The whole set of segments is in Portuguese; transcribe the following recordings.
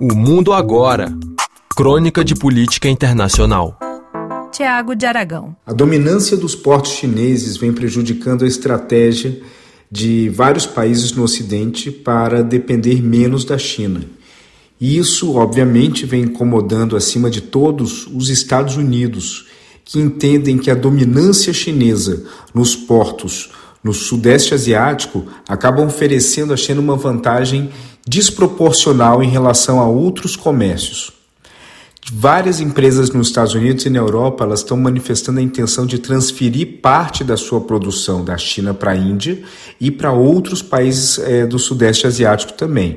O Mundo Agora Crônica de Política Internacional. Tiago de Aragão. A dominância dos portos chineses vem prejudicando a estratégia de vários países no Ocidente para depender menos da China. E isso, obviamente, vem incomodando, acima de todos, os Estados Unidos, que entendem que a dominância chinesa nos portos no Sudeste Asiático acabam oferecendo à China uma vantagem desproporcional em relação a outros comércios. Várias empresas nos Estados Unidos e na Europa elas estão manifestando a intenção de transferir parte da sua produção da China para a Índia e para outros países é, do Sudeste Asiático também.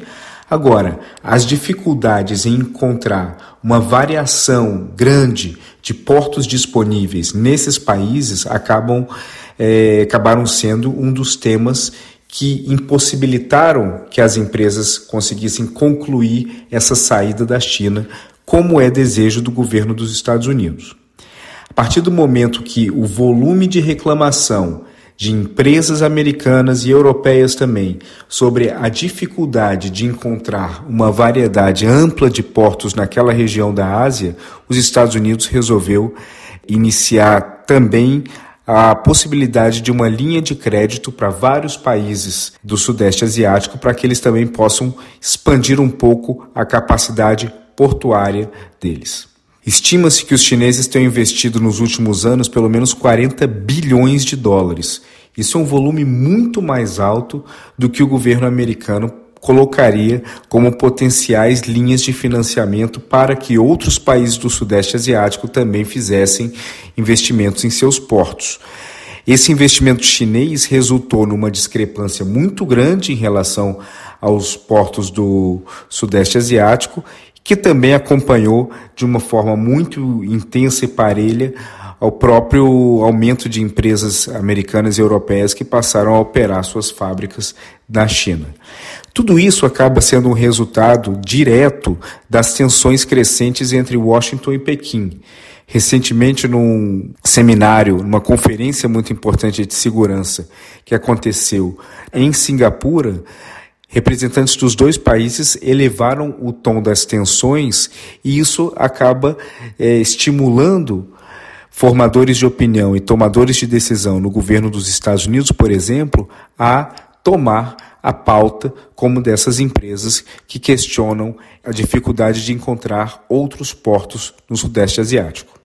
Agora, as dificuldades em encontrar uma variação grande de portos disponíveis nesses países acabam é, acabaram sendo um dos temas que impossibilitaram que as empresas conseguissem concluir essa saída da China, como é desejo do governo dos Estados Unidos. A partir do momento que o volume de reclamação de empresas americanas e europeias também sobre a dificuldade de encontrar uma variedade ampla de portos naquela região da Ásia, os Estados Unidos resolveu iniciar também a possibilidade de uma linha de crédito para vários países do Sudeste Asiático para que eles também possam expandir um pouco a capacidade portuária deles. Estima-se que os chineses tenham investido nos últimos anos pelo menos 40 bilhões de dólares. Isso é um volume muito mais alto do que o governo americano colocaria como potenciais linhas de financiamento para que outros países do Sudeste Asiático também fizessem investimentos em seus portos. Esse investimento chinês resultou numa discrepância muito grande em relação aos portos do Sudeste Asiático, que também acompanhou de uma forma muito intensa e parelha ao próprio aumento de empresas americanas e europeias que passaram a operar suas fábricas na China. Tudo isso acaba sendo um resultado direto das tensões crescentes entre Washington e Pequim. Recentemente, num seminário, numa conferência muito importante de segurança que aconteceu em Singapura, representantes dos dois países elevaram o tom das tensões e isso acaba é, estimulando formadores de opinião e tomadores de decisão no governo dos Estados Unidos, por exemplo, a tomar a pauta como dessas empresas que questionam a dificuldade de encontrar outros portos no Sudeste Asiático.